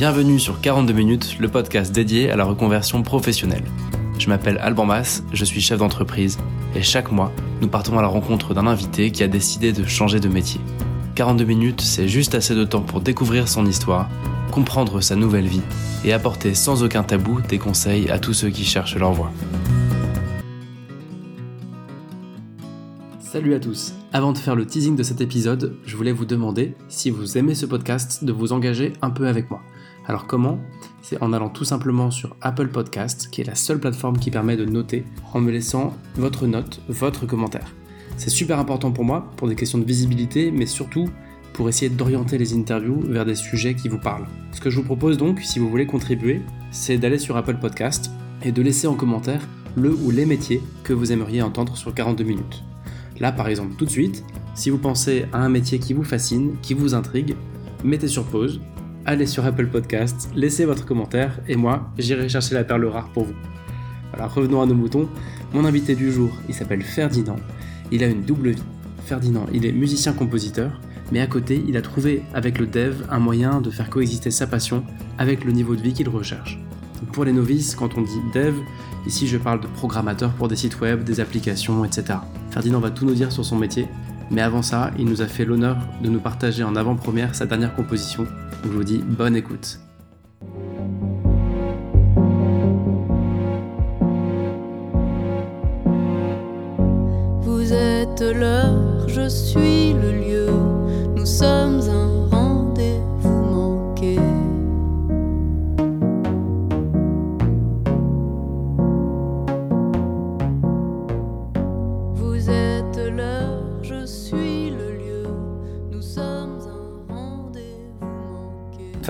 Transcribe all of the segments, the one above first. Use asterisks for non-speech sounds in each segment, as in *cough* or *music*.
Bienvenue sur 42 minutes, le podcast dédié à la reconversion professionnelle. Je m'appelle Alban Mas, je suis chef d'entreprise et chaque mois, nous partons à la rencontre d'un invité qui a décidé de changer de métier. 42 minutes, c'est juste assez de temps pour découvrir son histoire, comprendre sa nouvelle vie et apporter sans aucun tabou des conseils à tous ceux qui cherchent leur voie. Salut à tous Avant de faire le teasing de cet épisode, je voulais vous demander, si vous aimez ce podcast, de vous engager un peu avec moi. Alors comment? C'est en allant tout simplement sur Apple Podcast, qui est la seule plateforme qui permet de noter, en me laissant votre note, votre commentaire. C'est super important pour moi, pour des questions de visibilité, mais surtout pour essayer d'orienter les interviews vers des sujets qui vous parlent. Ce que je vous propose donc, si vous voulez contribuer, c'est d'aller sur Apple Podcast et de laisser en commentaire le ou les métiers que vous aimeriez entendre sur 42 minutes. Là, par exemple, tout de suite, si vous pensez à un métier qui vous fascine, qui vous intrigue, mettez sur pause, allez sur Apple Podcast, laissez votre commentaire et moi, j'irai chercher la perle rare pour vous. Alors revenons à nos moutons. Mon invité du jour, il s'appelle Ferdinand. Il a une double vie. Ferdinand, il est musicien-compositeur, mais à côté, il a trouvé avec le dev un moyen de faire coexister sa passion avec le niveau de vie qu'il recherche. Pour les novices, quand on dit dev, ici je parle de programmateur pour des sites web, des applications, etc. Ferdinand va tout nous dire sur son métier, mais avant ça, il nous a fait l'honneur de nous partager en avant-première sa dernière composition. Je vous dis bonne écoute. Vous êtes l'heure, je suis le lieu, nous sommes un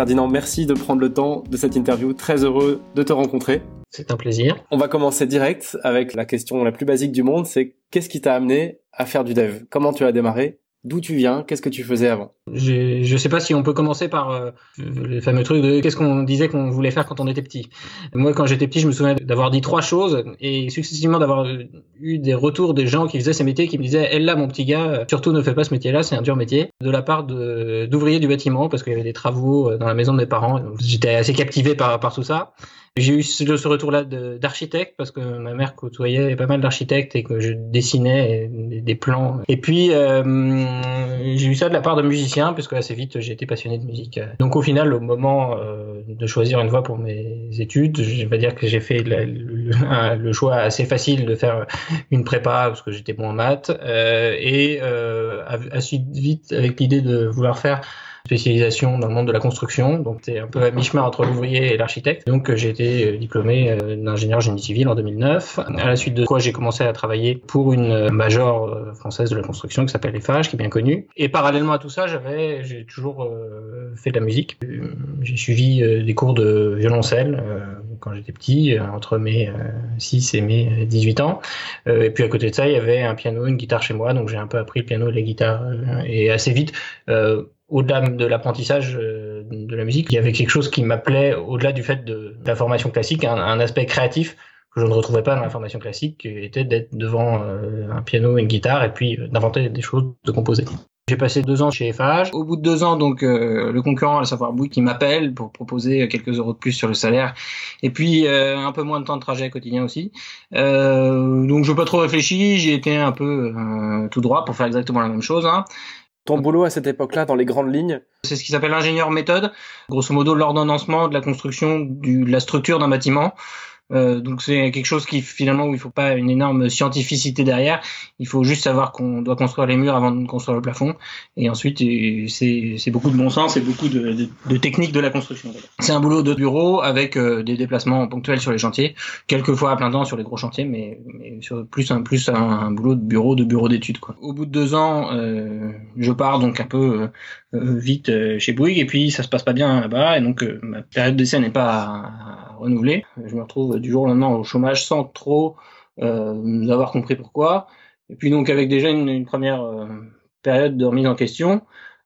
Ferdinand, merci de prendre le temps de cette interview. Très heureux de te rencontrer. C'est un plaisir. On va commencer direct avec la question la plus basique du monde, c'est qu'est-ce qui t'a amené à faire du dev? Comment tu as démarré? D'où tu viens? Qu'est-ce que tu faisais avant? Je ne sais pas si on peut commencer par euh, le fameux truc de qu'est-ce qu'on disait qu'on voulait faire quand on était petit. Moi, quand j'étais petit, je me souviens d'avoir dit trois choses et successivement d'avoir eu des retours des gens qui faisaient ces métiers qui me disaient "Elle là, mon petit gars, surtout ne fais pas ce métier-là, c'est un dur métier." De la part d'ouvriers du bâtiment parce qu'il y avait des travaux dans la maison de mes parents. J'étais assez captivé par, par tout ça. J'ai eu ce retour-là d'architecte parce que ma mère côtoyait pas mal d'architectes et que je dessinais des, plans. Et puis euh, j'ai eu ça de la part de musiciens parce que assez vite j'ai été passionné de musique. Donc au final, au moment euh, de choisir une voie pour mes études, je vais dire que j'ai fait le, choix assez facile de faire une prépa parce que j'étais bon en maths euh, et assez vite avec l'idée de vouloir faire spécialisation dans le monde de la construction, donc c'est un peu à mi-chemin entre l'ouvrier et l'architecte. Donc j'ai été euh, diplômé euh, d'ingénieur génie civil en 2009, à la suite de quoi j'ai commencé à travailler pour une euh, major française de la construction qui s'appelle EFAGE, qui est bien connue. Et parallèlement à tout ça, j'avais, j'ai toujours fait de la musique. J'ai suivi des cours de violoncelle quand j'étais petit, entre mes 6 et mes 18 ans. Et puis à côté de ça, il y avait un piano, une guitare chez moi, donc j'ai un peu appris le piano et la guitare. Et assez vite, au-delà de l'apprentissage euh, de la musique, il y avait quelque chose qui m'appelait au-delà du fait de, la formation classique, un, aspect créatif que je ne retrouvais pas dans la formation classique, qui était d'être devant euh, un piano une guitare et puis euh, d'inventer des choses, de composer. J'ai passé deux ans chez FH. Au bout de deux ans, donc le concurrent, à savoir Bouygues, qui m'appelle pour proposer quelques euros de plus sur le salaire, et puis un peu moins de temps de trajet quotidien aussi. donc je n'ai pas trop réfléchi, j'ai été un peu tout droit pour faire exactement la même chose. Hein. Ton boulot à cette époque-là, dans les grandes lignes? C'est ce qui s'appelle l'ingénieur méthode. Grosso modo, l'ordonnancement de la construction de la structure d'un bâtiment. Euh, donc c'est quelque chose qui finalement où il faut pas une énorme scientificité derrière. Il faut juste savoir qu'on doit construire les murs avant de construire le plafond. Et ensuite c'est beaucoup de bon sens et beaucoup de, de, de technique de la construction. C'est un boulot de bureau avec euh, des déplacements ponctuels sur les chantiers, quelques fois à plein temps sur les gros chantiers, mais, mais sur plus un plus un, boulot de bureau de bureau d'études. Au bout de deux ans, euh, je pars donc un peu euh, vite chez Bouygues et puis ça se passe pas bien là-bas et donc ma période d'essai n'est pas renouvelé. Je me retrouve du jour au lendemain au chômage sans trop euh, avoir compris pourquoi. Et puis donc avec déjà une, première euh, période de remise en question,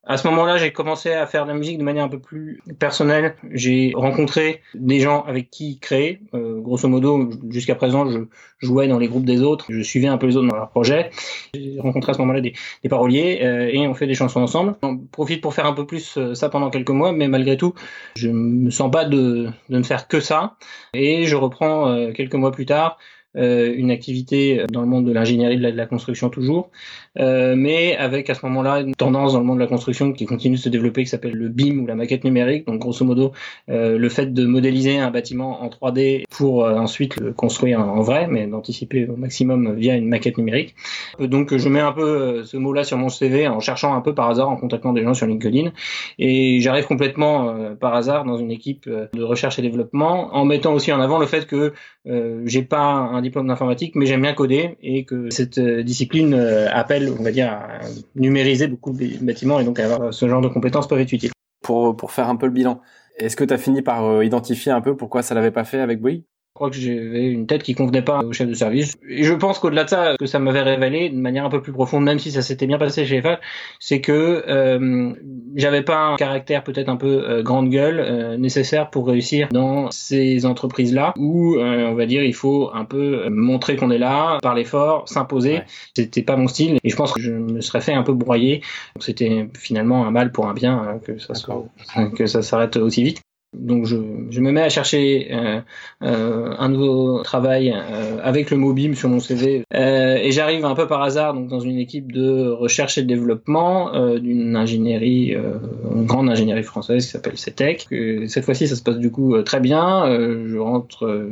À ce moment-là, j'ai commencé à faire de la musique de manière un peu plus personnelle. J'ai rencontré des gens avec qui créer. Euh, grosso modo, jusqu'à présent, je jouais dans les groupes des autres. Je suivais un peu les autres dans leurs projets. J'ai rencontré à ce moment-là des, paroliers euh, et on fait des chansons ensemble. On profite pour faire un peu plus euh, ça pendant quelques mois, mais malgré tout, je me sens pas de, de ne faire que ça. Et je reprends euh, quelques mois plus tard euh, une activité dans le monde de l'ingénierie de, la construction toujours, euh, mais avec à ce moment-là une tendance dans le monde de la construction qui continue de se développer qui s'appelle le BIM ou la maquette numérique. Donc grosso modo, euh, le fait de modéliser un bâtiment en 3D pour euh, ensuite le construire en vrai, mais d'anticiper au maximum via une maquette numérique. Donc je mets un peu euh, ce mot-là sur mon CV en cherchant un peu par hasard, en contactant des gens sur LinkedIn, et j'arrive complètement euh, par hasard dans une équipe de recherche et développement, en mettant aussi en avant le fait que j'ai pas un diplôme d'informatique, mais j'aime bien coder et que cette euh, discipline euh, on va dire, numériser beaucoup de bâtiments et donc avoir ce genre de compétences peuvent être utiles. Pour, pour faire un peu le bilan, est-ce que tu as fini par euh, identifier un peu pourquoi ça l'avait pas fait avec Bouygues? Je crois que j'avais une tête qui convenait pas au chef de service. Et je pense qu'au-delà de ça, que ça m'avait révélé de manière un peu plus profonde, même si ça s'était bien passé chez FH, c'est que euh, j'avais pas un caractère peut-être un peu euh, grande gueule euh, nécessaire pour réussir dans ces entreprises-là, où euh, on va dire il faut un peu montrer qu'on est là, parler fort, s'imposer. Ouais. C'était pas mon style, et je pense que je me serais fait un peu broyer. C'était finalement un mal pour un bien hein, que ça soit, *laughs* que ça s'arrête aussi vite. Donc je, me mets à chercher euh, euh, un nouveau travail euh, avec le MOBIM sur mon CV et j'arrive un peu par hasard dans une équipe de recherche et de développement d'une ingénierie, une grande ingénierie française qui s'appelle CETEC. Cette fois-ci ça se passe du coup très bien, je rentre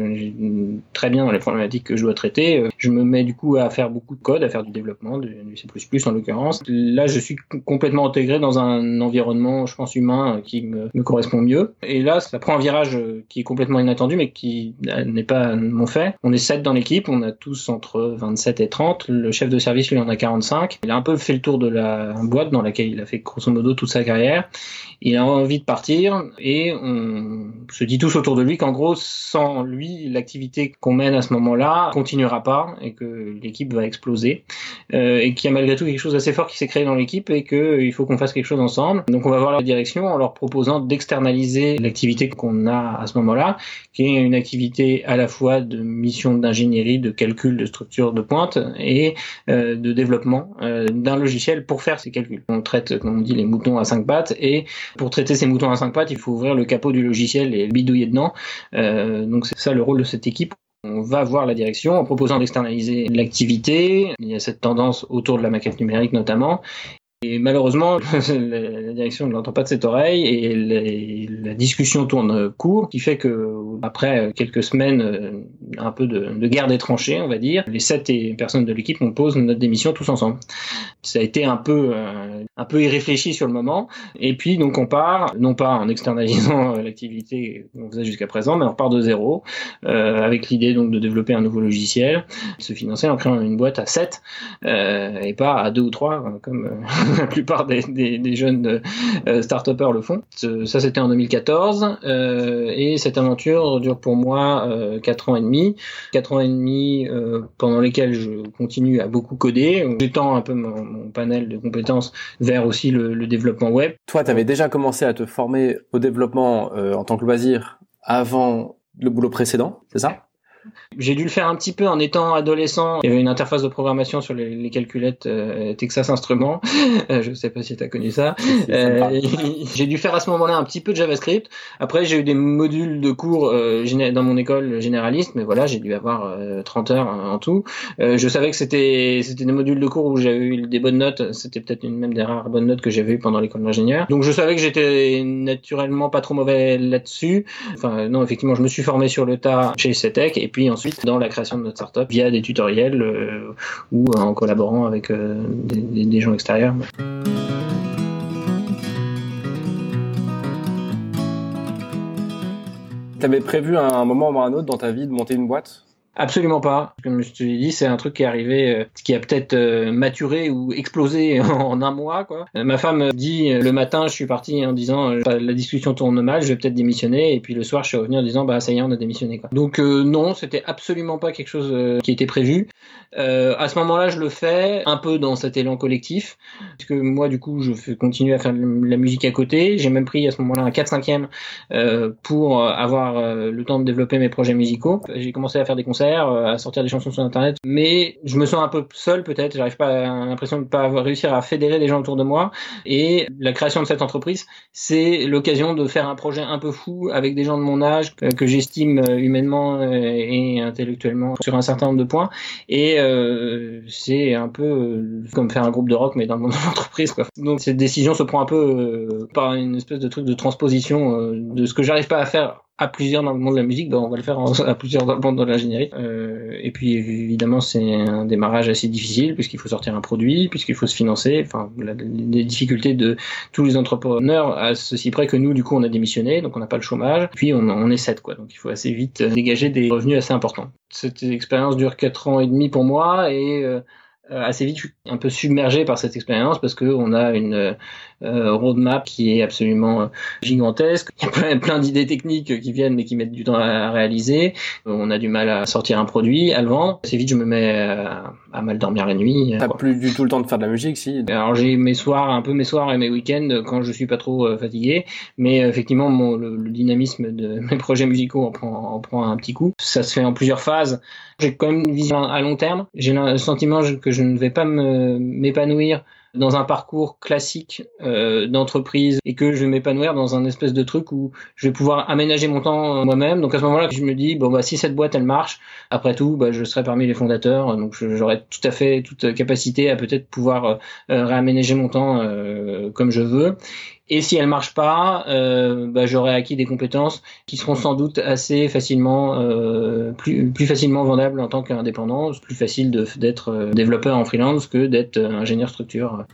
très bien dans les problématiques que je dois traiter. Je me mets du coup à faire beaucoup de code, à faire du développement, du, du C++ en l'occurrence. Là je suis complètement intégré dans un environnement je pense humain qui me, me correspond mieux. Et là ça prend un virage qui est complètement inattendu, mais qui n'est pas mon fait. On est 7 dans l'équipe, on a tous entre 27 et 30. Le chef de service, lui, en a 45. Il a un peu fait le tour de la boîte dans laquelle il a fait grosso modo toute sa carrière. Il a envie de partir et on se dit tous autour de lui qu'en gros, sans lui, l'activité qu'on mène à ce moment-là continuera pas et que l'équipe va exploser. Euh, et qu'il y a malgré tout quelque chose d'assez fort qui s'est créé dans l'équipe et qu'il faut qu'on fasse quelque chose ensemble. Donc on va voir la direction en leur proposant d'externaliser l'activité qu'on a à ce moment-là, qui est une activité à la fois de mission d'ingénierie, de calcul de structure de pointe et euh, de développement euh, d'un logiciel pour faire ces calculs. On traite, comme on dit, les moutons à cinq pattes et pour traiter ces moutons à cinq pattes, il faut ouvrir le capot du logiciel et bidouiller dedans. Euh, donc c'est ça le rôle de cette équipe. On va voir la direction en proposant d'externaliser l'activité. Il y a cette tendance autour de la maquette numérique notamment. Et malheureusement, *laughs* la direction ne l'entend pas de cette oreille et la discussion tourne court, qui fait que après quelques semaines, un peu de, de guerre des tranchées, on va dire, les sept personnes de l'équipe on pose notre démission tous ensemble. Ça a été un peu, un peu irréfléchi sur le moment. Et puis donc on part, non pas en externalisant *laughs* l'activité qu'on faisait jusqu'à présent, mais on repart de zéro, euh, avec l'idée donc de développer un nouveau logiciel, de se financer en créant une boîte à 7 euh, et pas à deux ou trois comme *laughs* la plupart des, jeunes euh, start-upers le font. Ça, c'était en 2014 euh, et cette aventure dure pour moi euh, 4 ans et demi. 4 ans et demi euh, pendant lesquels je continue à beaucoup coder. J'étends un peu mon, mon, panel de compétences vers aussi le, le développement web. Toi, tu avais déjà commencé à te former au développement euh, en tant que loisir avant le boulot précédent, c'est ça? J'ai dû le faire un petit peu en étant adolescent. Il y avait une interface de programmation sur les, les calculettes euh, Texas Instruments. *laughs* Euh, je ne sais pas si tu as connu ça. Euh, *laughs* j'ai dû faire à ce moment-là un petit peu de JavaScript. Après, j'ai eu des modules de cours euh, dans mon école généraliste, mais voilà, j'ai dû avoir 30 heures en tout. je savais que c'était c'était des modules de cours où j'avais eu des bonnes notes. C'était peut-être une même des rares bonnes notes que j'avais eues pendant l'école d'ingénieur. Donc je savais que j'étais naturellement pas trop mauvais là-dessus. Enfin non, effectivement, je me suis formé sur le tas chez CETEC et puis ensuite dans la création de notre startup via des tutoriels euh, ou en collaborant avec euh, des, des, gens extérieurs. Tu avais prévu à un moment ou à un autre dans ta vie de monter une boîte? Absolument pas. Comme je te l'ai dit, c'est un truc qui est arrivé, euh, qui a peut-être euh, maturé ou explosé *laughs* en un mois. Quoi. Euh, ma femme dit le matin, je suis parti en disant la discussion tourne mal, je vais peut-être démissionner. Et puis le soir, je suis revenu en disant bah ça y est, on a démissionné. Quoi. Donc non, c'était absolument pas quelque chose qui était prévu. à ce moment-là, je le fais un peu dans cet élan collectif, parce que moi, du coup, je fais continuer à faire de la musique à côté. J'ai même pris à ce moment-là un 4-5e pour avoir le temps de développer mes projets musicaux. J'ai commencé à faire des concerts euh, à sortir des chansons sur internet, mais je me sens un peu seul peut-être, j'arrive pas l'impression de pas avoir réussi à fédérer les gens autour de moi. Et la création de cette entreprise, c'est l'occasion de faire un projet un peu fou avec des gens de mon âge que, j'estime euh, humainement euh, et intellectuellement sur un certain nombre de points. Et c'est un peu comme faire un groupe de rock mais dans le monde de l'entreprise *laughs* quoi. Donc cette décision se prend un peu par une espèce de truc de transposition de ce que j'arrive pas à faire à plusieurs dans le monde de la musique, ben on va le faire *laughs* à plusieurs dans le monde de l'ingénierie. Euh, et puis évidemment, c'est un démarrage assez difficile puisqu'il faut sortir un produit, puisqu'il faut se financer. Enfin, les difficultés de tous les entrepreneurs à ceci près que nous, du coup, on a démissionné, donc on n'a pas le chômage. Puis on, est sept, quoi. Donc il faut assez vite dégager des revenus assez importants. Cette expérience dure quatre ans et demi pour moi et euh, assez vite, je suis un peu submergé par cette expérience parce que on a une euh, roadmap qui est absolument euh, gigantesque. Il y a plein, plein d'idées techniques qui viennent mais qui mettent du temps à, réaliser. On a du mal à sortir un produit, à le vendre. Assez vite, je me mets à, à mal dormir la nuit. T'as plus du tout le temps de faire de la musique, si? Alors j'ai mes soirs, un peu mes soirs et mes week-ends quand je suis pas trop euh, fatigué. Mais effectivement, mon, le, dynamisme de *laughs* mes projets musicaux en prend, en prend un petit coup. Ça se fait en plusieurs phases. J'ai quand même une vision à long terme. J'ai le sentiment que je ne vais pas m'épanouir dans un parcours classique euh, d'entreprise et que je vais m'épanouir dans un espèce de truc où je vais pouvoir aménager mon temps euh, moi-même. Donc à ce moment-là, je me dis bon bah si cette boîte elle marche, après tout, bah, je serai parmi les fondateurs, donc j'aurai tout à fait toute capacité à peut-être pouvoir euh, réaménager mon temps euh, comme je veux. Et si elle marche pas, euh, bah, j'aurai acquis des compétences qui seront sans doute assez facilement, euh, plus, plus facilement vendables en tant qu'indépendant. Plus facile d'être euh, développeur en freelance que d'être euh, ingénieur structure.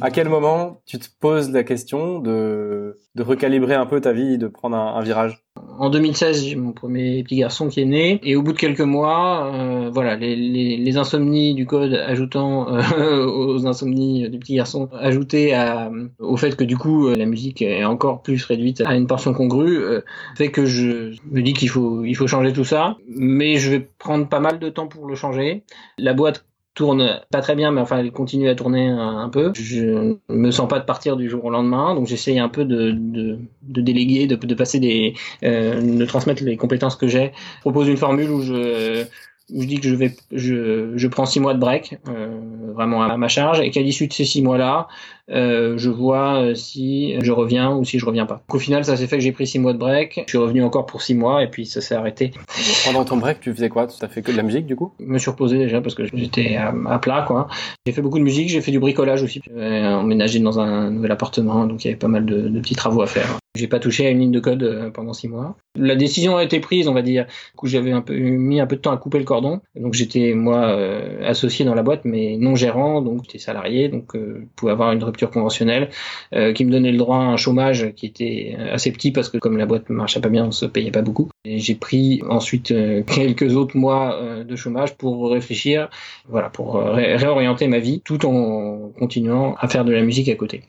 À quel moment tu te poses la question de, de recalibrer un peu ta vie, de prendre un, virage? En 2016, j'ai mon premier petit garçon qui est né, et au bout de quelques mois, euh, voilà, les, les, les, insomnies du code ajoutant euh, *laughs* aux insomnies du petit garçon, ajoutées à, au fait que du coup la musique est encore plus réduite à une portion congrue, euh, fait que je me dis qu'il faut il faut changer tout ça, mais je vais prendre pas mal de temps pour le changer. La boîte tourne pas très bien, mais enfin elle continue à tourner un, peu. Je me sens pas de partir du jour au lendemain, donc j'essaye un peu de, de, de déléguer, de, de, passer des, euh, de transmettre les compétences que j'ai. Je propose une formule où je où je dis que je vais, je, je prends six mois de break, euh, vraiment à ma charge, et qu'à l'issue de ces six mois-là, euh, je vois euh, si je reviens ou si je reviens pas. Au final, ça s'est fait que j'ai pris six mois de break. Je suis revenu encore pour six mois et puis ça s'est arrêté. *laughs* Pendant ton break, tu faisais quoi? Tu as fait que de la musique du coup? Je me suis reposé déjà parce que j'étais à, plat quoi. J'ai fait beaucoup de musique, j'ai fait du bricolage aussi. J'ai emménagé dans un nouvel appartement, donc il y avait pas mal de, de petits travaux à faire. J'ai pas touché à une ligne de code euh, pendant six mois. La décision a été prise, on va dire. Du coup, j'avais un peu mis un peu de temps à couper le cordon. Donc j'étais moi euh, associé dans la boîte, mais non gérant, donc j'étais salarié, donc euh, pouvais avoir une rupture conventionnelle euh, qui me donnait le droit à un chômage qui était assez petit parce que comme la boîte marchait pas bien, on se payait pas beaucoup. Et j'ai pris ensuite *laughs* quelques autres mois de chômage pour réfléchir, voilà, pour réorienter ma vie, tout en continuant à faire de la musique à côté.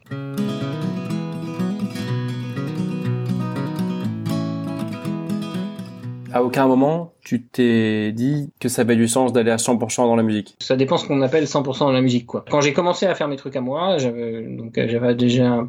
À aucun moment tu t'es dit que ça avait du sens d'aller à 100% dans la musique Ça dépend ce qu'on appelle 100% dans la musique quoi. Quand j'ai commencé à faire mes trucs à moi, j'avais donc j'avais déjà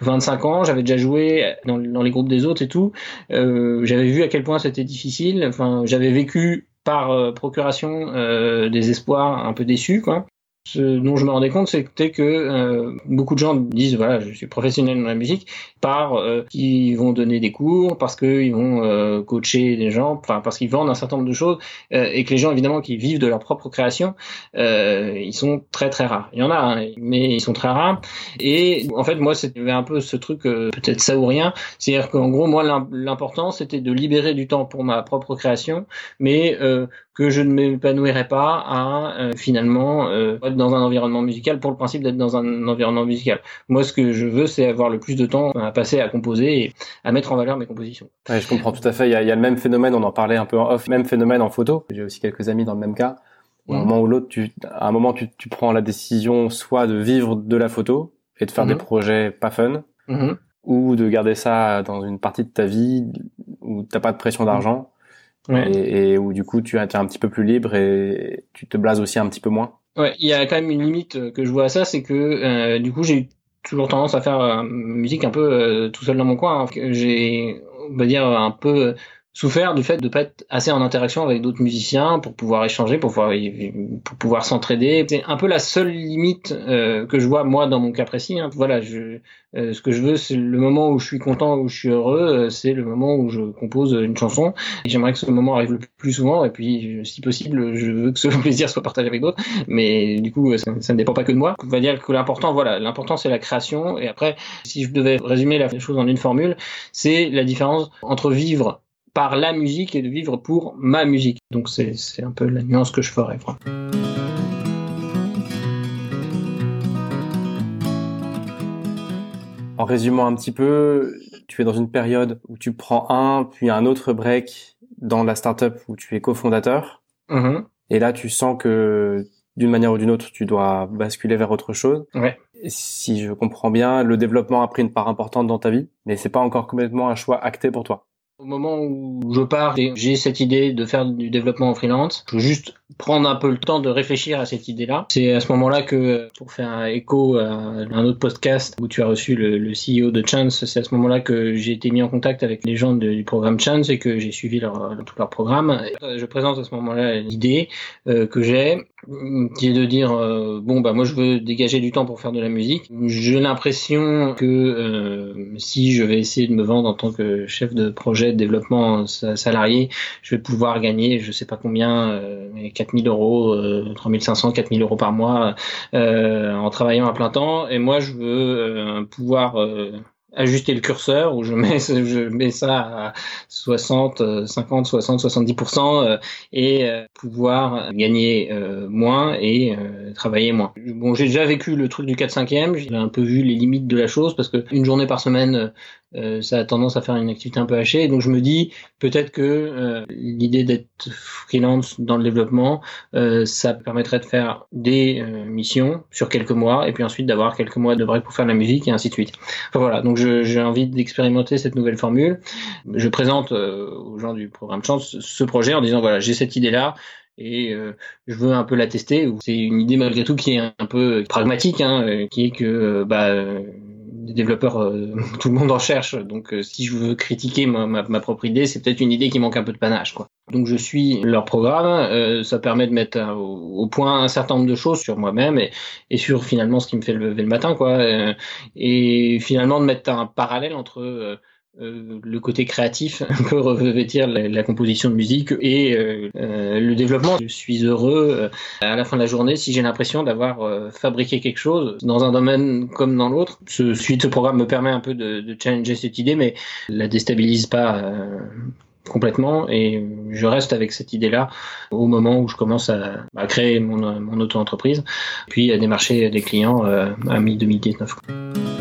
25 ans, j'avais déjà joué dans, les groupes des autres et tout. Euh, j'avais vu à quel point c'était difficile. Enfin, j'avais vécu par euh, procuration euh, des espoirs un peu déçus quoi ce dont je me rendais compte, c'était que euh, beaucoup de gens disent voilà, je suis professionnel dans la musique, par euh, qu'ils vont donner des cours, parce qu'ils vont euh, coacher des gens, enfin parce qu'ils vendent un certain nombre de choses, euh, et que les gens évidemment qui vivent de leur propre création, euh, ils sont très très rares. Il y en a, hein, mais ils sont très rares. Et en fait, moi, c'était un peu ce truc peut-être ça ou rien, c'est-à-dire qu'en gros, moi, l'important c'était de libérer du temps pour ma propre création, mais que je ne m'épanouirais pas à euh, finalement euh, être dans un environnement musical pour le principe d'être dans un environnement musical. Moi, ce que je veux, c'est avoir le plus de temps à passer à composer et à mettre en valeur mes compositions. Ouais, je comprends tout à fait. Il y, a, il y a, le même phénomène, on en parlait un peu en off, même phénomène en photo. J'ai aussi quelques amis dans le même cas. À un mhm. moment ou l'autre, tu, à un moment, tu, tu, prends la décision soit de vivre de la photo et de faire des mhm. projets pas fun, mhm. ou de garder ça dans une partie de ta vie où t'as pas de pression d'argent et, et, où du coup tu es un petit peu plus libre et tu te blases aussi un petit peu moins. Ouais, il y a quand même une limite euh, que je vois à ça, c'est que euh, du coup j'ai toujours tendance à faire euh, musique un peu euh, tout seul dans mon coin. Hein. J'ai, on va dire, un peu souffert du fait de pas être assez en interaction avec d'autres musiciens pour pouvoir échanger, pour pouvoir pour pouvoir s'entraider. C'est un peu la seule limite euh, que je vois moi dans mon cas précis. Hein. Voilà, je, euh, ce que je veux, c'est le moment où je suis content, où je suis heureux, euh, c'est le moment où je compose une chanson. J'aimerais que ce moment arrive le plus souvent, et puis si possible, je veux que ce *laughs* plaisir soit partagé avec d'autres. Mais du coup, ça, ça, ne dépend pas que de moi. On va dire que l'important, voilà, l'important c'est la création. Et après, si je devais résumer la chose en une formule, c'est la différence entre vivre par la musique et de vivre pour ma musique. Donc c'est un peu la nuance que je ferais. En résumant un petit peu, tu es dans une période où tu prends un, puis un autre break dans la startup où tu es cofondateur. Mm-hmm. Et là, tu sens que d'une manière ou d'une autre, tu dois basculer vers autre chose. Ouais. Si je comprends bien, le développement a pris une part importante dans ta vie, mais c'est pas encore complètement un choix acté pour toi. Au moment où je pars, j'ai cette idée de faire du développement en freelance. Je veux juste prendre un peu le temps de réfléchir à cette idée-là. C'est à ce moment-là que, pour faire un écho à un autre podcast où tu as reçu le, CEO de Chance, c'est à ce moment-là que j'ai été mis en contact avec les gens du programme Chance et que j'ai suivi leur, tout leur programme. Je présente à ce moment-là l'idée euh, que j'ai qui est de dire euh, bon bah moi je veux dégager du temps pour faire de la musique. J'ai l'impression que euh, si je vais essayer de me vendre en tant que chef de projet de développement salarié, je vais pouvoir gagner je sais pas combien euh, 4000 euros, euh, 3500, 4000 euros par mois euh, en travaillant à plein temps. Et moi je veux pouvoir ajuster le curseur où je mets ça à 60 50 60 70% et euh, pouvoir gagner euh, moins et euh, travailler moins. Bon, j'ai déjà vécu le truc du 4 5e, j'ai un peu vu les limites de la chose parce que une journée par semaine euh, ça a tendance à faire une activité un peu hachée. Donc je me dis peut-être que euh, l'idée d'être freelance dans le développement, euh, ça permettrait de faire des missions sur quelques mois et puis ensuite d'avoir quelques mois de break pour faire la musique et ainsi de suite. Enfin, voilà, donc j'ai envie d'expérimenter cette nouvelle formule. Je présente aux gens du programme Chance ce projet en disant voilà j'ai cette idée là et je veux un peu la tester. C'est une idée malgré tout qui est un peu pragmatique, hein, qui est que bah, des développeurs, euh, *laughs* tout le monde en cherche. Donc, euh, si je veux critiquer ma, ma, propre idée, c'est peut-être une idée qui manque un peu de panache, quoi. Donc, je suis leur programme. Euh, ça permet de mettre au, point un certain nombre de choses sur moi-même et, et, sur finalement ce qui me fait lever le matin, quoi. et finalement de mettre un parallèle entre euh, le côté créatif *laughs* peut revêtir la, la, composition de musique et euh, euh, le développement. Je suis heureux à la fin de la journée si j'ai l'impression d'avoir fabriqué quelque chose dans un domaine comme dans l'autre. Ce suite, ce programme me permet un peu de, de challenger cette idée, mais la déstabilise pas complètement et je reste avec cette idée-là au moment où je commence à, à créer mon, mon auto-entreprise puis à démarcher des clients à mi-2019.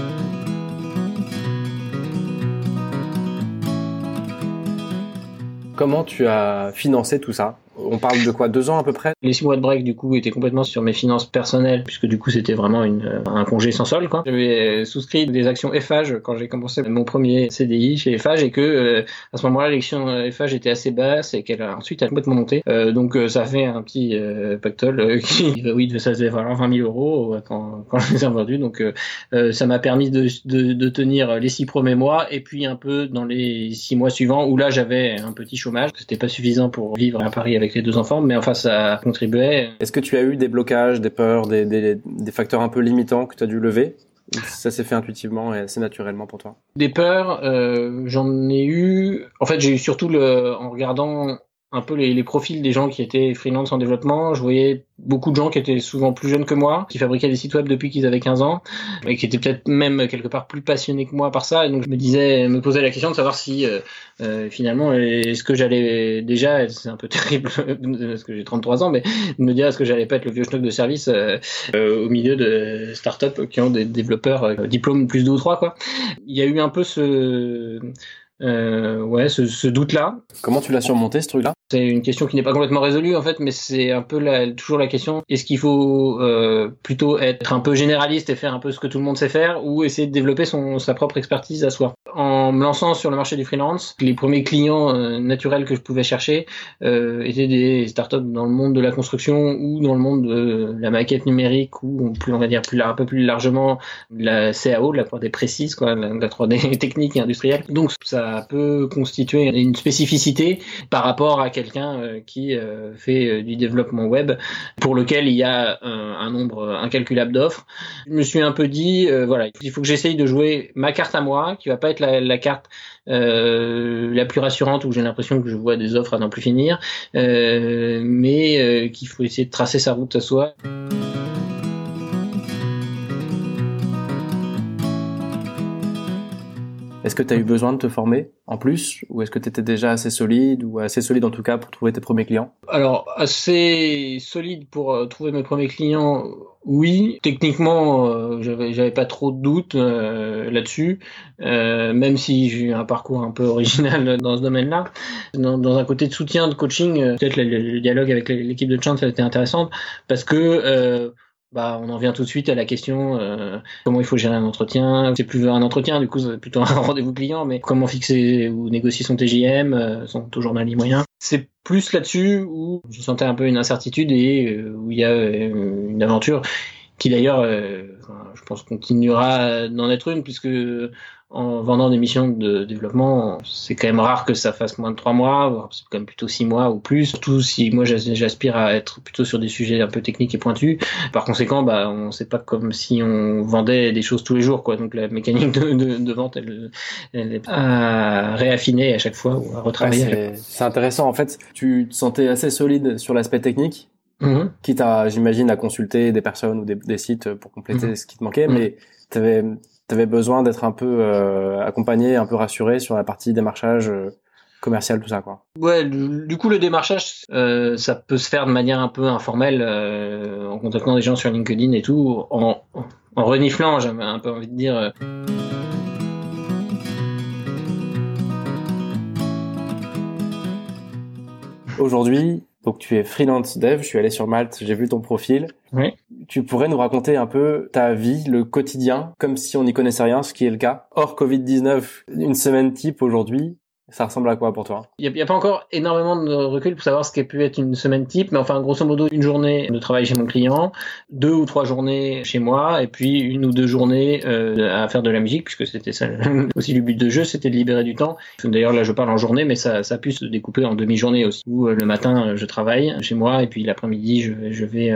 Comment tu as financé tout ça? On parle de quoi Deux ans à peu près? Les six mois de break du coup étaient complètement sur mes finances personnelles puisque du coup c'était vraiment euh, un congé sans sol quoi. J'avais souscrit des actions FH quand j'ai commencé mon premier CDI chez FH et que euh, à ce moment-là l'action FH était assez basse et qu'elle a ensuite a complètement monté. Euh, donc ça fait un petit pactole *laughs* qui oui ça devait valoir 20 000 euros quand, je les ai vendus. Donc ça m'a permis de, de, de, tenir les six premiers mois et puis un peu dans les six mois suivants où là j'avais un petit chômage. C'était pas suffisant pour vivre à Paris avec les deux enfants, mais enfin ça contribuait. Est-ce que tu as eu des blocages, des peurs, des, des, des facteurs un peu limitants que tu as dû lever ça s'est fait intuitivement et assez naturellement pour toi? Des peurs, euh, j'en ai eu. En fait, j'ai eu surtout le, en regardant un peu les, les, profils des gens qui étaient freelance en développement. Je voyais beaucoup de gens qui étaient souvent plus jeunes que moi, qui fabriquaient des sites web depuis qu'ils avaient 15 ans, et qui étaient peut-être même quelque part plus passionnés que moi par ça. Et donc je me disais, me posais la question de savoir si euh, euh finalement est-ce que j'allais déjà, c'est un peu *laughs* terrible parce que j'ai 33 ans, mais me dire est-ce que j'allais pas être le vieux schnock de service euh, euh, au milieu de startups qui ont des développeurs diplômes plus deux ou trois quoi. Il y a eu un peu ce euh, ouais, ce, ce doute-là. Comment tu l'as surmonté ce truc-là? C'est une question qui n'est pas complètement résolue en fait, mais c'est un peu la, toujours la question est-ce qu'il faut euh, plutôt être un peu généraliste et faire un peu ce que tout le monde sait faire, ou essayer de développer son, sa propre expertise à soi? En me lançant sur le marché du freelance, les premiers clients euh, naturels que je pouvais chercher euh, étaient des startups dans le monde de la construction ou dans le monde de la maquette numérique ou plus on va dire plus un peu plus largement la CAO, de la 3D précise, quoi, de la 3D *laughs* technique et industrielle. Donc ça peut constituer une spécificité par rapport à quelqu'un euh, qui euh, fait euh, du développement web pour lequel il y a un nombre incalculable d'offres. Je me suis un peu dit, voilà, il faut que j'essaye de jouer ma carte à moi, qui va pas être la, carte la plus rassurante où j'ai l'impression que je vois des offres à n'en plus finir, mais qu'il faut essayer de tracer sa route à soi. Est-ce que tu as eu besoin de te former en plus ou est-ce que tu étais déjà assez solide ou assez solide en tout cas pour trouver tes premiers clients? Alors assez solide pour euh, trouver mes premiers clients, oui. Techniquement, euh, j'avais pas trop de doutes euh, là-dessus, même si j'ai eu un parcours un peu original *laughs* dans ce domaine-là. Dans, un côté de soutien, de coaching, peut-être le, dialogue avec l'équipe de Chance a été intéressant parce que bah, on en vient tout de suite à la question euh, comment il faut gérer un entretien. C'est plus un entretien, du coup, c'est plutôt un *laughs* rendez-vous client, mais comment fixer ou négocier son TJM, euh, son taux journalier moyen. C'est plus là-dessus où je sentais un peu une incertitude et euh, où il y a euh, une aventure qui d'ailleurs, je pense, continuera d'en être une puisque en vendant des missions de développement, c'est quand même rare que ça fasse moins de trois mois, c'est quand même plutôt six mois ou plus. Surtout si moi j'aspire à être plutôt sur des sujets un peu techniques et pointus. Par conséquent, bah on sait pas comme si on vendait des choses tous les jours, quoi. Donc la mécanique de, de, de vente, elle, elle, est à réaffiner à chaque fois ou à retravailler. c'est intéressant. En fait, tu te sentais assez solide sur l'aspect technique. Mm-hmm. Quitte à, j'imagine, à consulter des personnes ou des, des sites pour compléter mm-hmm. ce qui te manquait, mm-hmm. mais tu avais besoin d'être un peu euh, accompagné, un peu rassuré sur la partie démarchage euh, commercial, tout ça, quoi. Ouais, du coup, le démarchage, euh, ça peut se faire de manière un peu informelle, en contactant des gens sur LinkedIn et tout, en, en reniflant, j'avais un peu envie de dire. Aujourd'hui, donc tu es freelance dev, je suis allé sur Malte, j'ai vu ton profil. Oui. Tu pourrais nous raconter un peu ta vie, le quotidien, comme si on n'y connaissait rien, ce qui est le cas. Hors Covid-19, une semaine type aujourd'hui, ça ressemble à quoi pour toi? Il n'y a, pas encore énormément de recul pour savoir ce qui pu être une semaine type, mais enfin, grosso modo, une journée de travail chez mon client, deux ou trois journées chez moi, et puis une ou deux journées euh, à faire de la musique, puisque c'était ça *laughs* aussi le but de jeu, c'était de libérer du temps. D'ailleurs, là, je parle en journée, mais ça, ça a pu se découper en demi-journée aussi, où euh, le matin, euh, je travaille chez moi, et puis l'après-midi, je, je vais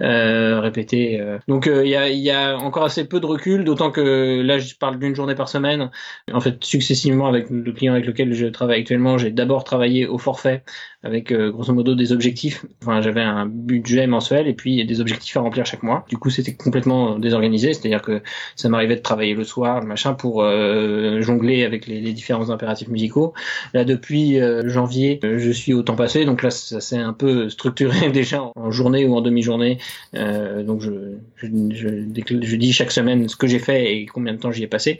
euh, répéter. Donc, il y a, y, a, encore assez peu de recul, d'autant que là, je parle d'une journée par semaine. En fait, successivement avec le client avec lequel je travaille actuellement, j'ai d'abord travaillé au forfait avec euh, grosso modo des objectifs. Enfin, j'avais un budget mensuel et puis des objectifs à remplir chaque mois. Du coup, c'était complètement désorganisé, c'est-à-dire que ça m'arrivait de travailler le soir, machin, pour euh, jongler avec les, différents impératifs musicaux. Là, depuis euh, janvier, je suis au temps passé, donc là, ça s'est un peu structuré *laughs* déjà en journée ou en demi-journée. donc, je, je, je, je dis chaque semaine ce que j'ai fait et combien de temps j'y ai passé.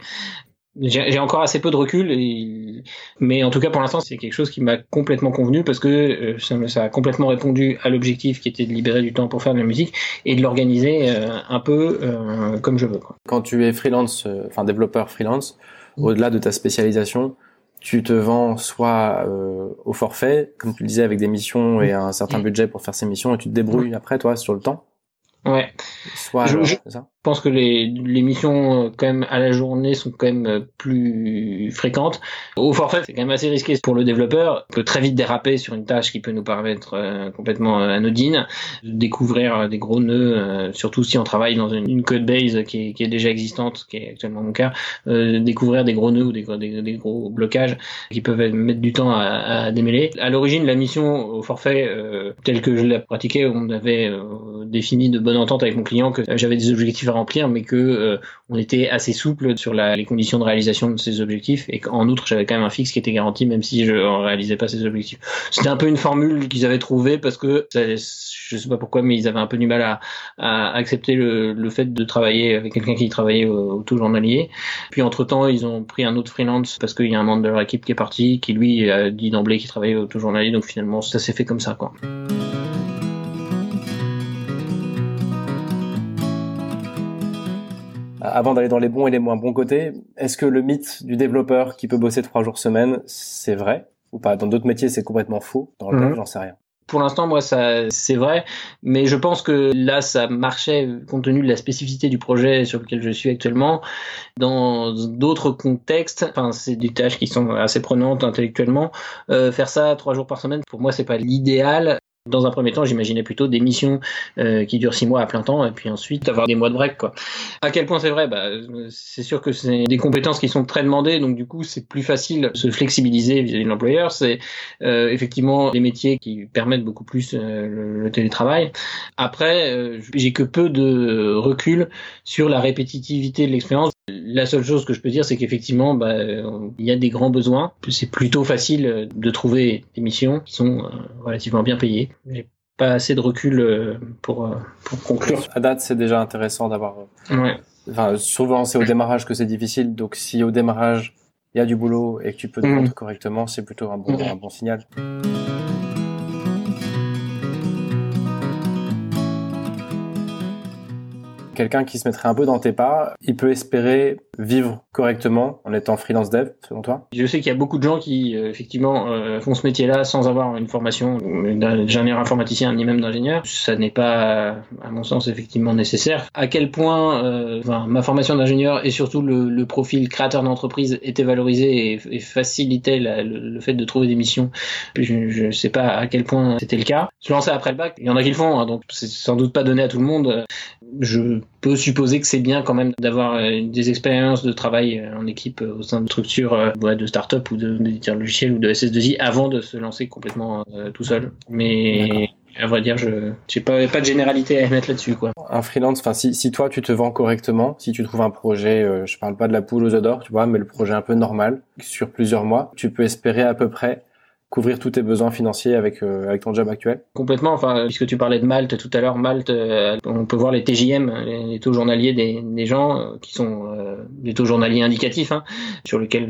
J'ai encore assez peu de recul, et... mais en tout cas pour l'instant c'est quelque chose qui m'a complètement convenu parce que euh, ça, a complètement répondu à l'objectif qui était de libérer du temps pour faire de la musique et de l'organiser euh, un peu euh, comme je veux. Quoi. Quand tu es freelance, enfin développeur freelance, mmh. au-delà de ta spécialisation, tu te vends soit au forfait, comme tu le disais, avec des missions et un certain mmh. budget pour faire ces missions, et tu te débrouilles après toi sur le temps. Ouais. Soit, je, ça Je pense que les, les missions quand même à la journée sont quand même plus fréquentes. Au forfait, c'est quand même assez risqué pour le développeur. On peut très vite déraper sur une tâche qui peut nous paraître complètement anodine, découvrir des gros nœuds, surtout si on travaille dans une, code base qui est, déjà existante, qui est actuellement mon cas, découvrir des gros nœuds ou des, gros blocages qui peuvent mettre du temps à, démêler. À l'origine, la mission au forfait, euh, telle que je l'ai pratiquée, on avait défini de bonne entente avec mon client que j'avais des objectifs remplir, mais que euh, on était assez souple sur les conditions de réalisation de ces objectifs, et qu'en outre j'avais quand même un fixe qui était garanti, même si je ne réalisais pas ces objectifs. C'était un peu une formule qu'ils avaient trouvée parce que je sais pas pourquoi, mais ils avaient un peu du mal à, accepter le, fait de travailler avec quelqu'un qui travaillait au, au taux journalier. Puis entre temps, ils ont pris un autre freelance parce qu'il y a un membre de leur équipe qui est parti, qui lui a dit d'emblée qu'il travaillait au taux journalier, donc finalement ça s'est fait comme ça, quoi. Avant d'aller dans les bons et les moins bons côtés, est-ce que le mythe du développeur qui peut bosser trois jours semaine, c'est vrai ou pas? Dans d'autres métiers, c'est complètement faux. Dans le mmh. j'en sais rien. Pour l'instant, moi, ça, c'est vrai, mais je pense que là, ça marchait compte tenu de la spécificité du projet sur lequel je suis actuellement. Dans d'autres contextes, enfin, c'est des tâches qui sont assez prenantes intellectuellement. Euh, faire ça trois jours par semaine, pour moi, c'est pas l'idéal. Dans un premier temps, j'imaginais plutôt des missions euh, qui durent six mois à plein temps, et puis ensuite avoir des mois de break. Quoi. À quel point c'est vrai? Bah, C'est sûr que c'est des compétences qui sont très demandées, donc du coup c'est plus facile de se flexibiliser vis-à-vis de l'employeur. C'est euh, effectivement des métiers qui permettent beaucoup plus euh, le, télétravail. Après, j'ai que peu de recul sur la répétitivité de l'expérience. La seule chose que je peux dire, c'est qu'effectivement, bah, il y a des grands besoins. C'est plutôt facile de trouver des missions qui sont relativement bien payées. J'ai pas assez de recul euh, pour, euh, pour conclure. À date, c'est déjà intéressant d'avoir. Euh, ouais. Enfin, souvent, c'est au démarrage que c'est difficile. Donc, si au démarrage, il y a du boulot et que tu peux te mmh. correctement, c'est plutôt un bon, un bon signal. Quelqu'un qui se mettrait un peu dans tes pas, il peut espérer vivre correctement en étant freelance dev, selon toi? Je sais qu'il y a beaucoup de gens qui, euh, effectivement, euh, font ce métier-là sans avoir une formation d'ingénieur informaticien ni même d'ingénieur. Ça n'est pas, à mon sens, effectivement nécessaire. À quel point euh, enfin, ma formation d'ingénieur et surtout le, le profil créateur d'entreprise était valorisé et, et facilitait la, le, fait de trouver des missions, je ne sais pas à quel point c'était le cas. Se lancer après le bac, il y en a qui le font, hein, donc c'est sans doute pas donné à tout le monde. Je peux supposer que c'est bien quand même d'avoir euh, des expériences de travail euh, en équipe euh, au sein de structures de start-up ou d'éditeurs logiciels ou de SS2I avant de se lancer complètement tout seul. Mais à vrai dire, je n'ai pas, pas de généralité à mettre là-dessus. quoi. Un freelance, enfin si, si toi tu te vends correctement, si tu trouves un projet, euh, je parle pas de la poule aux d'or, tu vois, mais le projet un peu normal, sur plusieurs mois, tu peux espérer à peu près couvrir tous tes besoins financiers avec euh, avec ton job actuel Complètement. Enfin, puisque tu parlais de Malte tout à l'heure, Malte, euh, on peut voir les TJM, les, taux journaliers des, des gens euh, qui sont des taux journaliers indicatifs, hein, sur lesquels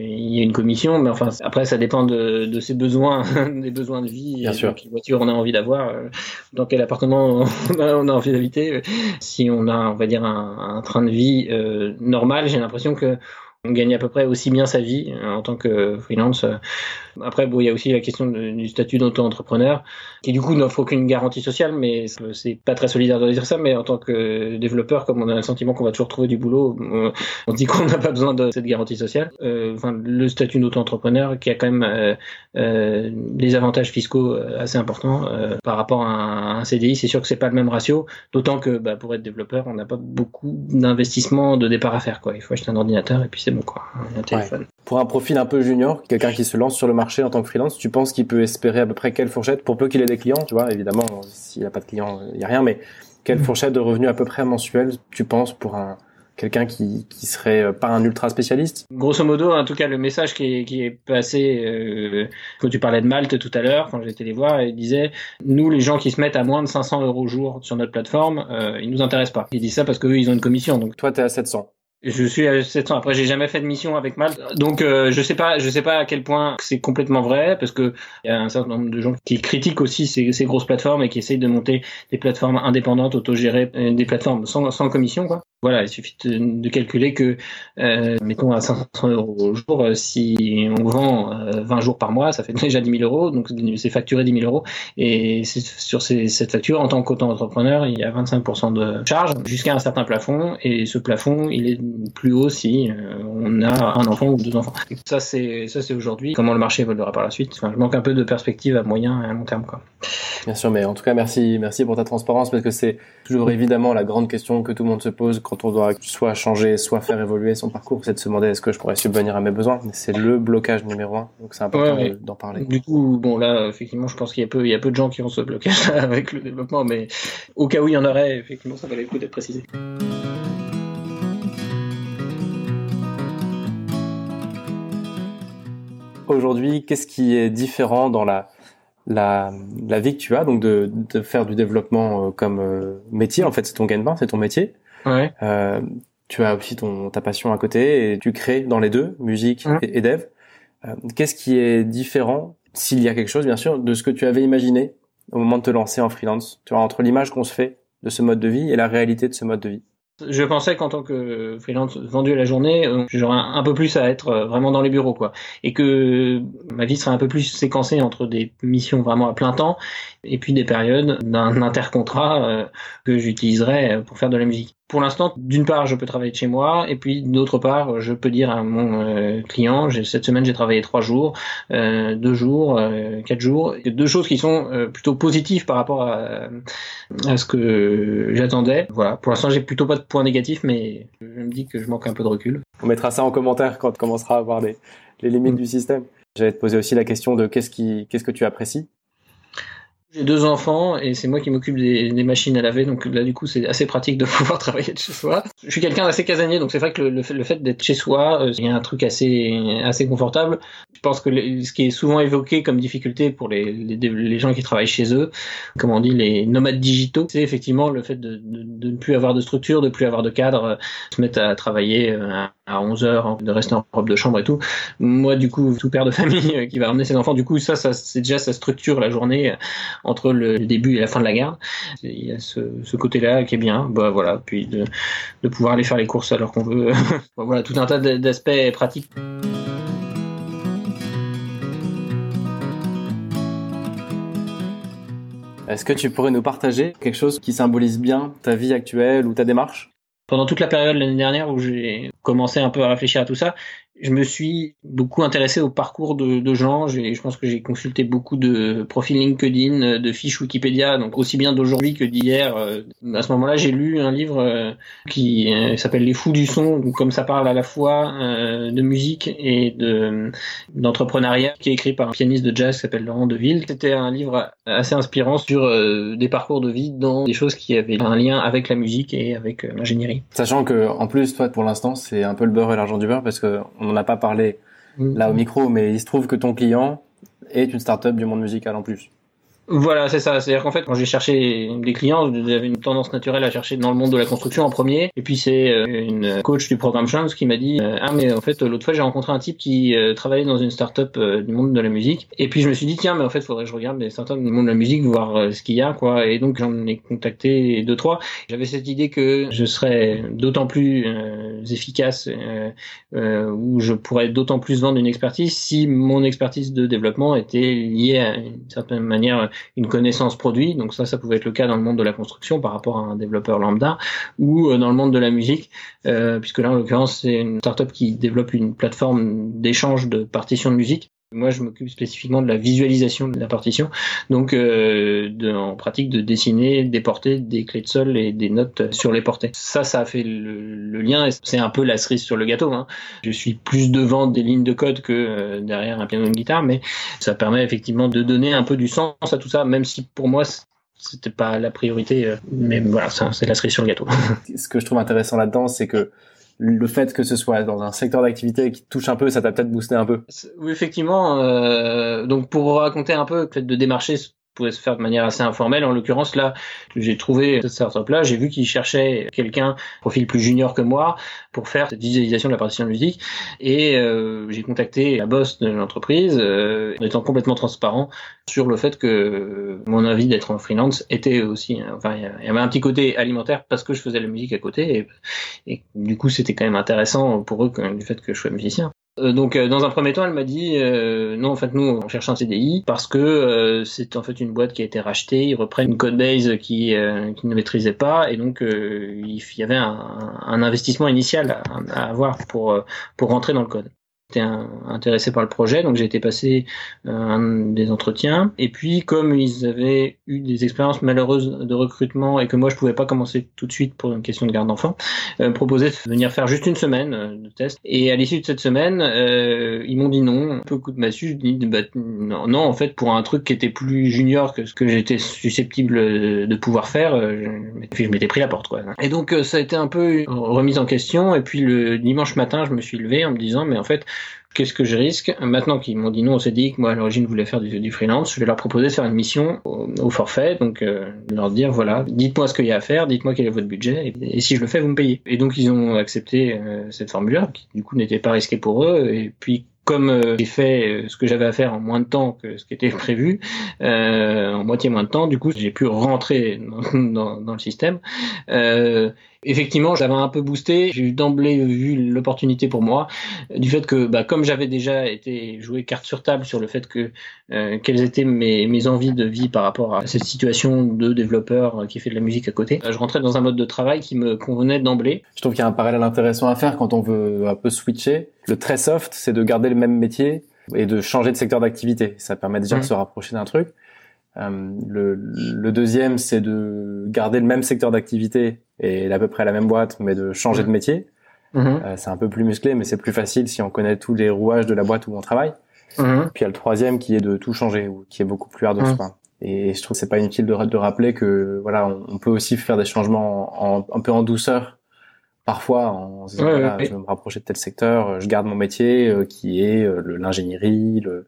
il y a une commission. Mais enfin, après, ça dépend de, de ses besoins, *laughs* des besoins de vie, Bien sûr. quelle voiture on a envie d'avoir, dans quel appartement *laughs* on a envie d'habiter. Si on a, on va dire, un, un train de vie normal, j'ai l'impression que on gagne à peu près aussi bien sa vie en tant que freelance après, bon, il y a aussi la question du statut d'auto-entrepreneur, qui du coup n'offre aucune garantie sociale, mais c'est pas très solidaire de dire ça, mais en tant que développeur, comme on a le sentiment qu'on va toujours trouver du boulot, on, dit qu'on n'a pas besoin de cette garantie sociale. Euh, enfin, le statut d'auto-entrepreneur qui a quand même euh, euh, des avantages fiscaux assez importants par rapport à un, CDI, c'est sûr que c'est pas le même ratio, d'autant que bah, pour être développeur, on n'a pas beaucoup d'investissement de départ à faire. Quoi. Il faut acheter un ordinateur et puis c'est bon, quoi, un téléphone. Pour un profil un peu junior, quelqu'un qui se lance sur le marché en tant que freelance, tu penses qu'il peut espérer à peu près quelle fourchette pour peu qu'il ait des clients, tu vois, évidemment, s'il n'a pas de clients, il n'y a rien, mais quelle mm. fourchette de revenus à peu près mensuel tu penses pour un quelqu'un qui qui serait euh, pas un ultra spécialiste? Grosso modo, en tout cas, le message qui est, qui est passé euh, quand tu parlais de Malte tout à l'heure, quand j'étais les voir, il disait nous les gens qui se mettent à moins de 500 euros au jour sur notre plateforme, euh, ils nous intéressent pas. Ils disent ça parce qu'eux ils ont une commission. Donc toi tu es à 700. Je suis à 700. Après, j'ai jamais fait de mission avec Malte, donc euh, je sais pas, je sais pas à quel point c'est complètement vrai, parce que il y a un certain nombre de gens qui critiquent aussi ces, ces grosses plateformes et qui essayent de monter des plateformes indépendantes, autogérées, euh, des plateformes sans, sans commission, quoi. Voilà, il suffit de, calculer que, euh, mettons à 500 euros au jour, euh, si on vend 20 jours par mois, ça fait *laughs* déjà 10 000 euros, donc c'est facturé 10 000 euros. Et sur cette facture, en tant qu'auto-entrepreneur, il y a 25% de charge jusqu'à un certain plafond, et ce plafond, il est plus haut si on a un enfant ou deux enfants. ça, c'est ça, c'est aujourd'hui. Comment le marché évoluera par la suite? Enfin, Je manque un peu de perspective à moyen et à long terme, quoi. Bien sûr, mais en tout cas, merci, merci pour ta transparence parce que c'est toujours évidemment la grande question que tout le monde se pose quand on doit soit changer, soit faire évoluer son parcours, c'est de se demander est-ce que je pourrais subvenir à mes besoins? C'est le blocage numéro un, donc c'est important d'en parler. Du coup, bon là, effectivement, je pense qu'il y a peu, il y a peu de gens qui ont ce blocage *laughs* avec le développement, mais au cas où il y en aurait, effectivement, ça valait le coup d'être précisé. Aujourd'hui, qu'est-ce qui est différent dans la la, la vie que tu as, donc de, de faire du développement euh, comme euh, métier, en fait c'est ton gain-pain, c'est ton métier. Ouais. Euh, tu as aussi ton, ta passion à côté et tu crées dans les deux, musique et, dev. Euh, Qu'est-ce qui est différent, s'il y a quelque chose bien sûr, de ce que tu avais imaginé au moment de te lancer en freelance? Tu vois, entre l'image qu'on se fait de ce mode de vie et la réalité de ce mode de vie. Je pensais qu'en tant que freelance vendu à la journée, euh, j'aurais un peu plus à être euh, vraiment dans les bureaux, quoi, et que ma vie serait un peu plus séquencée entre des missions vraiment à plein temps et puis des périodes d'un intercontrat que j'utiliserais pour faire de la musique pour l'instant, d'une part, je peux travailler de chez moi, et puis d'autre part, je peux dire à mon euh, client, cette semaine j'ai travaillé trois jours, euh, deux jours, euh, quatre jours, deux choses qui sont euh, plutôt positives par rapport à, à ce que j'attendais. Voilà, pour l'instant, j'ai plutôt pas de points négatifs, mais je me dis que je manque un peu de recul. On mettra ça en commentaire quand tu commenceras à voir les, les limites mm. du système. J'allais te poser aussi la question de qu'est-ce qui, qu'est-ce que tu apprécies? J'ai deux enfants et c'est moi qui m'occupe des, des, machines à laver, donc là du coup c'est assez pratique de *laughs* pouvoir travailler de chez soi. Je suis quelqu'un d'assez casanier, donc c'est vrai que le, le fait, d'être chez soi, euh, il y a un truc assez assez confortable. Je pense que ce qui est souvent évoqué comme difficulté pour les, les, gens qui travaillent chez eux, comme on dit les nomades digitaux, c'est effectivement le fait de, de, de, ne plus avoir de structure, de plus avoir de cadre, euh, se mettre à travailler euh, à 11 heures, de rester en robe de chambre et tout. Moi du coup, tout père de famille qui va ramener ses enfants, du coup ça, ça c'est déjà sa structure la journée entre le début et la fin de la garde. Il y a ce, côté-là qui est bien. Bah voilà, puis de, pouvoir aller faire les courses alors qu'on veut. *laughs* voilà, tout un tas d'aspects pratiques. Est-ce que tu pourrais nous partager quelque chose qui symbolise bien ta vie actuelle ou ta démarche? Pendant toute la période l'année dernière où j'ai commencé un peu à réfléchir à tout ça, je me suis beaucoup intéressé au parcours de, de gens. Je pense que j'ai consulté beaucoup de profils LinkedIn, de fiches Wikipédia, donc aussi bien d'aujourd'hui que d'hier. Euh, à ce moment-là, j'ai lu un livre euh, qui euh, s'appelle Les Fous du son, donc comme ça parle à la fois de musique et de d'entrepreneuriat, qui est écrit par un pianiste de jazz qui s'appelle Laurent Deville. C'était un livre assez inspirant sur des parcours de vie dans des choses qui avaient un lien avec la musique et avec l'ingénierie. Sachant que en plus, toi, pour l'instant, c'est un peu le beurre et l'argent du beurre parce que n'en a pas parlé mm. là au micro, mais il se trouve que ton client est une start-up du monde musical en plus. Voilà, c'est ça. C'est-à-dire qu'en fait, quand j'ai cherché des clients, j'avais une tendance naturelle à chercher dans le monde de la construction en premier. Et puis c'est euh, une coach du programme Chance qui m'a dit euh, ah mais en fait l'autre fois j'ai rencontré un type qui euh, travaillait dans une start-up du monde de la musique. Et puis je me suis dit tiens mais en fait faudrait que je regarde les start-up du monde de la musique voir ce qu'il y a quoi. Et donc j'en ai contacté deux trois. J'avais cette idée que je serais d'autant plus efficace où je pourrais d'autant plus vendre une expertise si mon expertise de développement était liée à une certaine manière une connaissance produit. Donc ça, ça pouvait être le cas dans le monde de la construction par rapport à un développeur lambda ou euh, dans le monde de la musique, euh, puisque là, en l'occurrence, c'est une startup qui développe une plateforme d'échange de partitions de musique. Moi, je m'occupe spécifiquement de la visualisation de la partition, donc euh, de, en pratique de dessiner, déporter des clés de sol et des notes sur les portées. Ça, ça a fait le, le lien. C'est un peu la cerise sur le gâteau. Hein. Je suis plus devant des lignes de code que euh, derrière un piano de guitare, mais ça permet effectivement de donner un peu du sens à tout ça, même si pour moi c'était pas la priorité. Euh, mais voilà, c'est la cerise sur le gâteau. Ce que je trouve intéressant là-dedans, c'est que le fait que ce soit dans un secteur d'activité qui touche un peu, ça t'a peut-être boosté un peu. Oui, effectivement. Euh, donc pour raconter un peu, le fait de démarcher pouvait se faire de manière assez informelle. En l'occurrence, là, j'ai trouvé cette startup-là, j'ai vu qu'ils cherchaient quelqu'un, profil plus junior que moi, pour faire cette visualisation de la partition de musique. Et euh, j'ai contacté la boss de l'entreprise, euh, en étant complètement transparent sur le fait que mon avis d'être en freelance était aussi, enfin, il y avait un petit côté alimentaire parce que je faisais la musique à côté, et, et du coup, c'était quand même intéressant pour eux du fait que je sois musicien. Euh, donc euh, dans un premier temps, elle m'a dit euh, non en fait nous on cherche un CDI parce que c'est en fait une boîte qui a été rachetée, ils reprennent une code base qui qui ne maîtrisait pas. Et donc il y avait un, investissement initial à, à, avoir pour pour rentrer dans le code j'étais intéressé par le projet, donc j'ai été passé euh, des entretiens. Et puis, comme ils avaient eu des expériences malheureuses de recrutement et que moi je pouvais pas commencer tout de suite pour une question de garde d'enfant, euh, proposé de venir faire juste une semaine euh, de test. Et à l'issue de cette semaine, euh, ils m'ont dit non, un peu coup de massue. Je dis bah, non, non, en fait, pour un truc qui était plus junior que ce que j'étais susceptible de pouvoir faire, euh, je m'étais pris la porte quoi. Et donc ça a été un peu remise en question. Et puis le dimanche matin, je me suis levé en me disant mais en fait qu'est-ce que je risque Maintenant qu'ils m'ont dit non, on s'est dit que moi à l'origine je voulais faire du, freelance, je vais leur proposer de faire une mission au, forfait, donc euh, leur dire voilà, dites-moi ce qu'il y a à faire, dites-moi quel est votre budget, et, si je le fais, vous me payez. Et donc ils ont accepté euh, cette formule-là, qui du coup n'était pas risquée pour eux, et puis comme euh, j'ai fait ce que j'avais à faire en moins de temps que ce qui était *laughs* prévu, en moitié moins de temps, du coup j'ai pu rentrer dans, *laughs* dans, dans le système. Euh, effectivement, j'avais un peu boosté. J'ai d'emblée vu l'opportunité pour moi du fait que, bah, comme j'avais déjà été joué carte sur table sur le fait que euh, quelles étaient mes, mes envies de vie par rapport à cette situation de développeur qui fait de la musique à côté, je rentrais dans un mode de travail qui me convenait d'emblée. Je trouve qu'il y a un parallèle intéressant à faire quand on veut un peu switcher. Le très soft, c'est de garder le même métier et de changer de secteur d'activité. Ça permet déjà de mmh. se rapprocher d'un truc. Euh, le, le, deuxième, c'est de garder le même secteur d'activité et à peu près la même boîte, mais de changer de métier. Mhm. Euh, c'est un peu plus musclé, mais c'est plus facile si on connaît tous les rouages de la boîte où on travaille. Puis il y a le troisième qui est de tout changer, ou qui est beaucoup plus hard mmh. Et je trouve que c'est pas inutile de, de, rappeler que voilà, on, peut aussi faire des changements en, un peu en douceur, parfois en se disant voilà, je veux me rapprocher de tel secteur, je garde mon métier euh, qui est euh, l'ingénierie, le,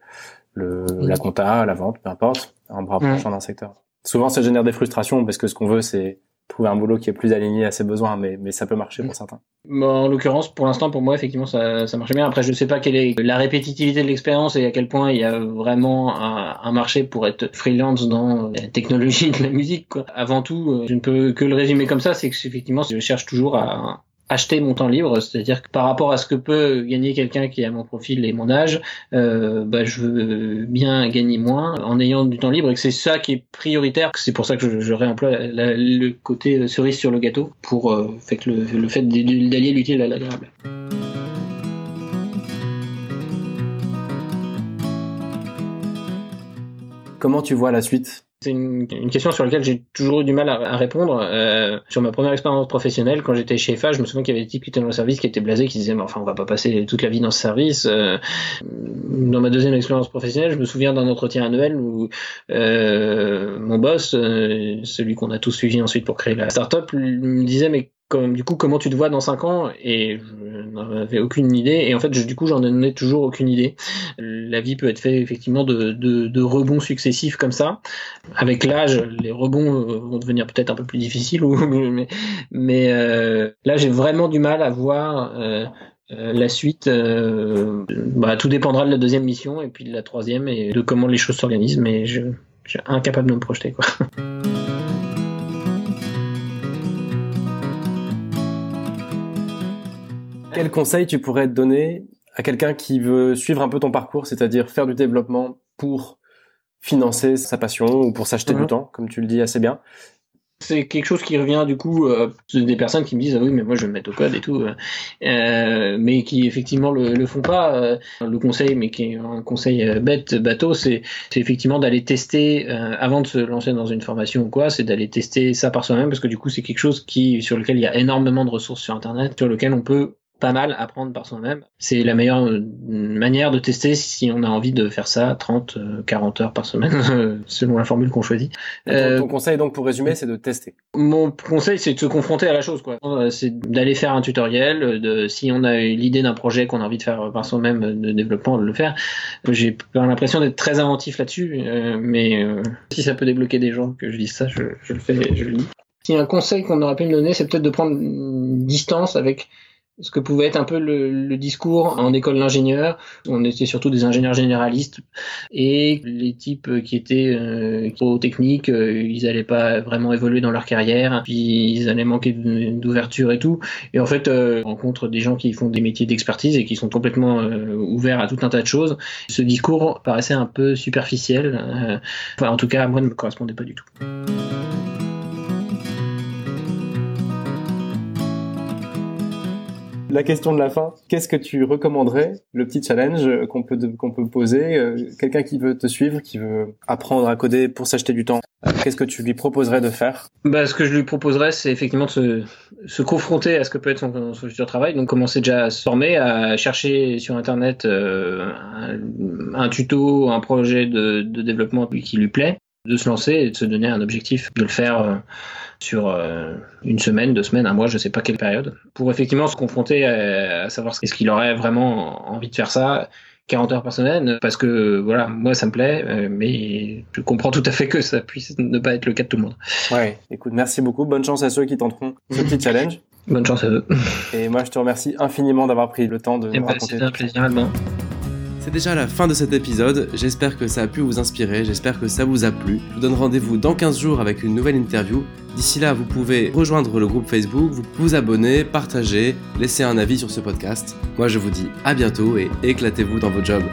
le, la compta, la vente, peu importe, en me rapprochant d'un secteur. Souvent, ça génère des frustrations parce que ce qu'on veut, c'est trouver un boulot qui est plus aligné à ses besoins, mais, mais ça peut marcher pour certains. en l'occurrence, pour l'instant, pour moi, effectivement, ça, ça marche bien. Après, je ne sais pas quelle est la répétitivité de l'expérience et à quel point il y a vraiment un, un, marché pour être freelance dans la technologie de la musique. Quoi. Avant tout, je ne peux que le résumer comme ça, c'est que effectivement, je cherche toujours à, acheter mon temps libre, c'est-à-dire que par rapport à ce que peut gagner quelqu'un qui a mon profil et mon âge, euh, bah, je veux bien gagner moins en ayant du temps libre et que c'est ça qui est prioritaire. C'est pour ça que je, réemploie le côté cerise sur le gâteau pour euh, fait que le, le fait d'allier l'utile à l'agréable. Comment tu vois la suite? C'est une, question sur laquelle j'ai toujours eu du mal à, à répondre. Euh, sur ma première expérience professionnelle, quand j'étais chez FA, je me souviens qu'il y avait des types qui étaient dans le service qui étaient blasés, qui disaient, mais enfin, on va pas passer toute la vie dans ce service. Euh, dans ma deuxième expérience professionnelle, je me souviens d'un entretien annuel où euh, mon boss, euh, celui qu'on a tous suivi ensuite pour créer la startup, me disait, mais du coup, comment tu te vois dans 5 ans Et je n'en avais aucune idée. Et en fait, du coup, j'en ai toujours aucune idée. La vie peut être faite effectivement de, rebonds successifs comme ça. Avec l'âge, les rebonds euh, vont devenir peut-être un peu plus difficiles. *laughs* mais euh, là, j'ai vraiment du mal à voir euh, la suite. Bah, tout dépendra de la deuxième mission et puis de la troisième et de comment les choses s'organisent. Mais je, suis incapable de me projeter. *laughs* Quel conseil tu pourrais donner à quelqu'un qui veut suivre un peu ton parcours, c'est-à-dire faire du développement pour financer sa passion ou pour s'acheter du mhm. temps, comme tu le dis assez bien? C'est quelque chose qui revient du coup euh, des personnes qui me disent ah oui mais moi je vais me mettre au code et tout euh, euh mais qui effectivement le, le font pas euh, le conseil mais qui est un conseil bête bateau c'est c'est effectivement d'aller tester avant de se lancer dans une formation ou quoi c'est d'aller tester ça par soi-même parce que du coup c'est quelque chose qui sur lequel il y a énormément de ressources sur internet sur lequel on peut pas mal apprendre par soi-même. C'est la meilleure euh, manière de tester si on a envie de faire ça 30, 40 heures par semaine, *laughs* selon la formule qu'on choisit. ton, conseil donc pour résumer, c'est de tester. Mon conseil, c'est de se confronter à la chose, quoi. C'est d'aller faire un tutoriel, de si on a l'idée d'un projet qu'on a envie de faire par soi-même de développement, de le faire. J'ai pas l'impression d'être très inventif là-dessus, mais si ça peut débloquer des gens que je dise ça, je, je le fais, je le dis. Si un conseil qu'on aurait pu me donner, c'est peut-être de prendre une distance avec ce que pouvait être un peu le, discours en école d'ingénieur. On était surtout des ingénieurs généralistes et les types qui étaient euh, trop techniques, euh, ils n'allaient pas vraiment évoluer dans leur carrière, puis ils allaient manquer d'ouverture et tout. Et en fait, euh, on rencontre des gens qui font des métiers d'expertise et qui sont complètement euh, ouverts à tout un tas de choses. Ce discours paraissait un peu superficiel. enfin, en tout cas, à moi, ne me correspondait pas du tout. La question de la fin, qu'est-ce que tu recommanderais, le petit challenge qu'on peut peut poser, euh, quelqu'un qui veut te suivre, qui veut apprendre à coder pour s'acheter du temps, euh, qu'est-ce que tu lui proposerais de faire? Bah, ce que je lui proposerais, c'est effectivement de se, se, confronter à ce que peut être son, futur travail, donc commencer déjà à se former, à chercher sur internet euh, un, tuto, un projet de, de développement qui lui plaît, de se lancer et de se donner un objectif, de le faire sur euh, une semaine, deux semaines, un mois, je sais pas quelle période, pour effectivement se confronter à, savoir est-ce qu'il aurait vraiment envie de faire ça 40 heures par semaine, parce que voilà, moi ça me plaît, euh, mais je comprends tout à fait que ça puisse ne pas être le cas de tout le monde. Ouais, écoute, merci beaucoup, bonne chance à ceux qui tenteront ce petit challenge. Bonne chance à eux. Et moi je te remercie infiniment d'avoir pris le temps de eh nous raconter. C'était un plaisir, Allemand. C'est déjà la fin de cet épisode, j'espère que ça a pu vous inspirer, j'espère que ça vous a plu. Je vous donne rendez-vous dans 15 jours avec une nouvelle interview. D'ici là, vous pouvez rejoindre le groupe Facebook, vous abonner, partager, laisser un avis sur ce podcast. Moi je vous dis à bientôt et éclatez-vous dans vos jobs.